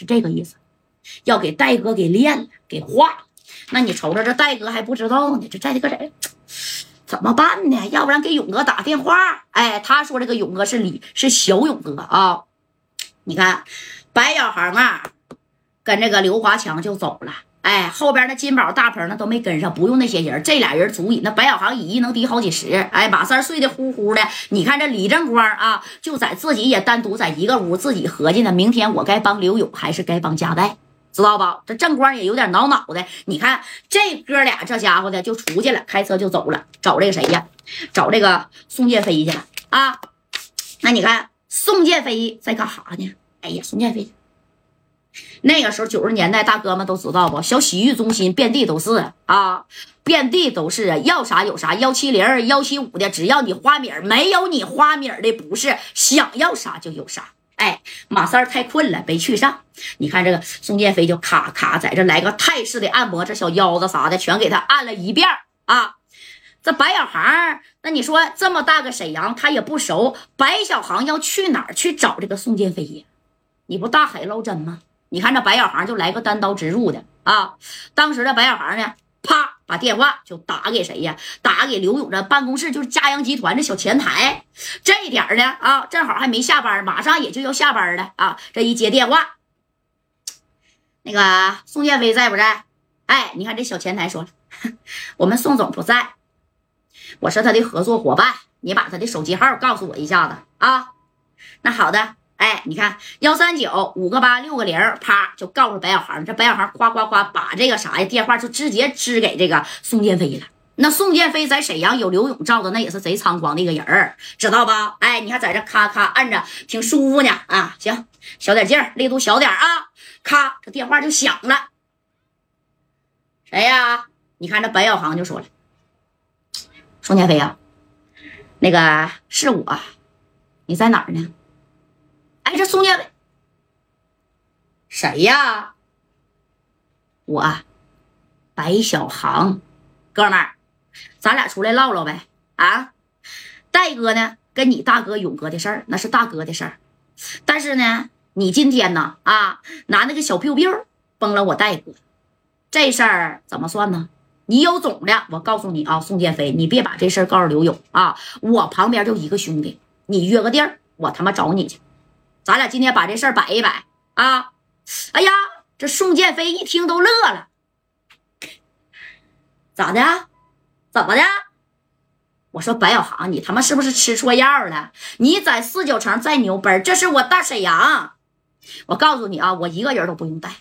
是这个意思，要给戴哥给练了，给画。那你瞅瞅，这戴哥还不知道呢，这戴哥这怎么办呢？要不然给勇哥打电话。哎，他说这个勇哥是李，是小勇哥啊。你看，白小航啊，跟这个刘华强就走了。哎，后边那金宝、大鹏呢都没跟上，不用那些人，这俩人足以。那白小航以一能敌好几十。哎，马三睡得呼呼的。你看这李正光啊，就在自己也单独在一个屋，自己合计呢，明天我该帮刘勇还是该帮加代，知道吧？这正光也有点恼恼的。你看这哥俩，这家伙的就出去了，开车就走了，找这个谁呀？找这个宋建飞去了啊？那你看宋建飞在干啥呢？哎呀，宋建飞。那个时候九十年代，大哥们都知道不？小洗浴中心遍地都是啊，遍地都是啊，要啥有啥，幺七零、幺七五的，只要你花米儿，没有你花米儿的不是，想要啥就有啥。哎，马三太困了，没去上。你看这个宋建飞就咔咔在这来个泰式的按摩，这小腰子啥的全给他按了一遍啊。这白小航，那你说这么大个沈阳，他也不熟，白小航要去哪儿去找这个宋建飞呀？你不大海捞针吗？你看这白小航就来个单刀直入的啊！当时的白小航呢，啪把电话就打给谁呀？打给刘勇的办公室，就是嘉阳集团的小前台。这一点呢啊，正好还没下班，马上也就要下班了啊！这一接电话，那个宋建飞在不在？哎，你看这小前台说了，我们宋总不在，我是他的合作伙伴，你把他的手机号告诉我一下子啊。那好的。哎，你看幺三九五个八六个零，啪就告诉白小航，这白小航夸夸夸把这个啥呀电话就直接支给这个宋建飞了。那宋建飞在沈阳有刘勇罩的，那也是贼猖狂的一个人儿，知道吧？哎，你看在这咔咔按着，挺舒服呢啊。行，小点劲，力度小点啊。咔，这电话就响了。谁呀？你看这白小航就说了，宋建飞啊，那个是我，你在哪儿呢？哎，这宋建伟，谁呀？我，白小航，哥们儿，咱俩出来唠唠呗。啊，戴哥呢？跟你大哥勇哥的事儿，那是大哥的事儿。但是呢，你今天呢？啊，拿那个小 biu biu 崩了我戴哥，这事儿怎么算呢？你有种的，我告诉你啊，宋建飞，你别把这事儿告诉刘勇啊。我旁边就一个兄弟，你约个地儿，我他妈找你去。咱俩今天把这事儿摆一摆啊！哎呀，这宋建飞一听都乐了，咋的？怎么的？我说白小航，你他妈是不是吃错药了？你在四九城再牛掰，这是我大沈阳。我告诉你啊，我一个人都不用带，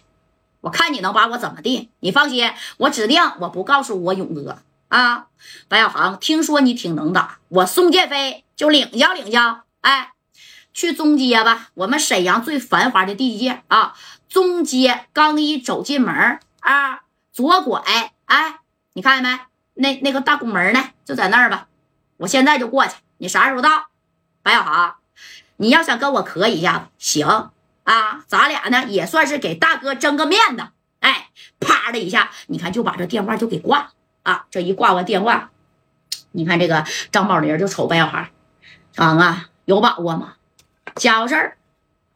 我看你能把我怎么地？你放心，我指定我不告诉我勇哥啊。白小航，听说你挺能打，我宋建飞就领教领教。哎。去中街吧，我们沈阳最繁华的地界啊！中街刚一走进门啊，左拐，哎，你看见没？那那个大拱门呢？就在那儿吧。我现在就过去，你啥时候到？白小航，你要想跟我磕一下子，行啊，咱俩呢也算是给大哥争个面子。哎，啪的一下，你看就把这电话就给挂了啊！这一挂完电话，你看这个张宝林就瞅白小航，航啊，有把握吗？家伙事儿，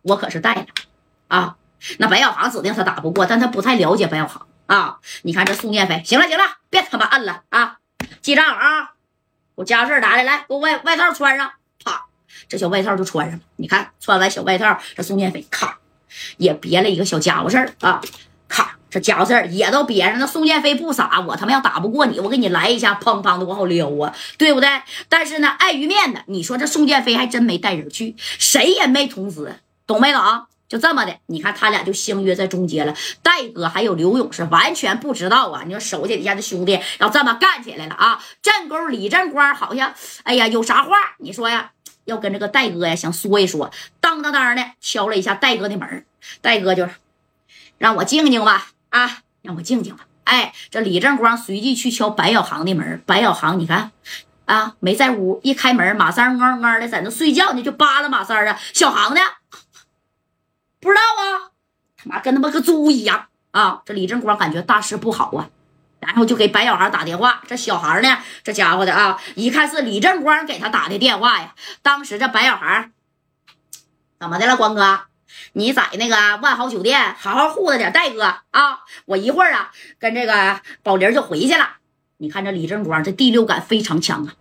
我可是带了啊！那白小航指定他打不过，但他不太了解白小航啊。你看这宋念飞，行了行了，别他妈摁了啊！记账啊！我家伙事儿拿来，来给我外外套穿上。啪，这小外套就穿上了。你看，穿完小外套，这宋念飞咔也别了一个小家伙事儿啊！这家伙事儿也都别上。那宋建飞不傻，我他妈要打不过你，我给你来一下，砰砰的往后撩啊，对不对？但是呢，碍于面子，你说这宋建飞还真没带人去，谁也没通知，懂没懂？就这么的，你看他俩就相约在中街了。戴哥还有刘勇是完全不知道啊！你说手底下的兄弟要这么干起来了啊！正宫李正官好像，哎呀，有啥话你说呀？要跟这个戴哥呀想说一说，当当当的敲了一下戴哥的门，戴哥就让我静静吧，啊，让我静静吧。哎，这李正光随即去敲白小航的门，白小航你看啊，没在屋，一开门，马三儿嗯嗯的在那睡觉呢，就扒拉马三儿啊，小航呢？不知道啊，他妈跟他妈个猪一样啊！这李正光感觉大事不好啊，然后就给白小航打电话。这小航呢，这家伙的啊，一看是李正光给他打的电话呀。当时这白小航怎么的了，光哥？你在那个万豪酒店好好护着点戴哥啊！我一会儿啊跟这个宝林就回去了。你看这李正光这第六感非常强啊，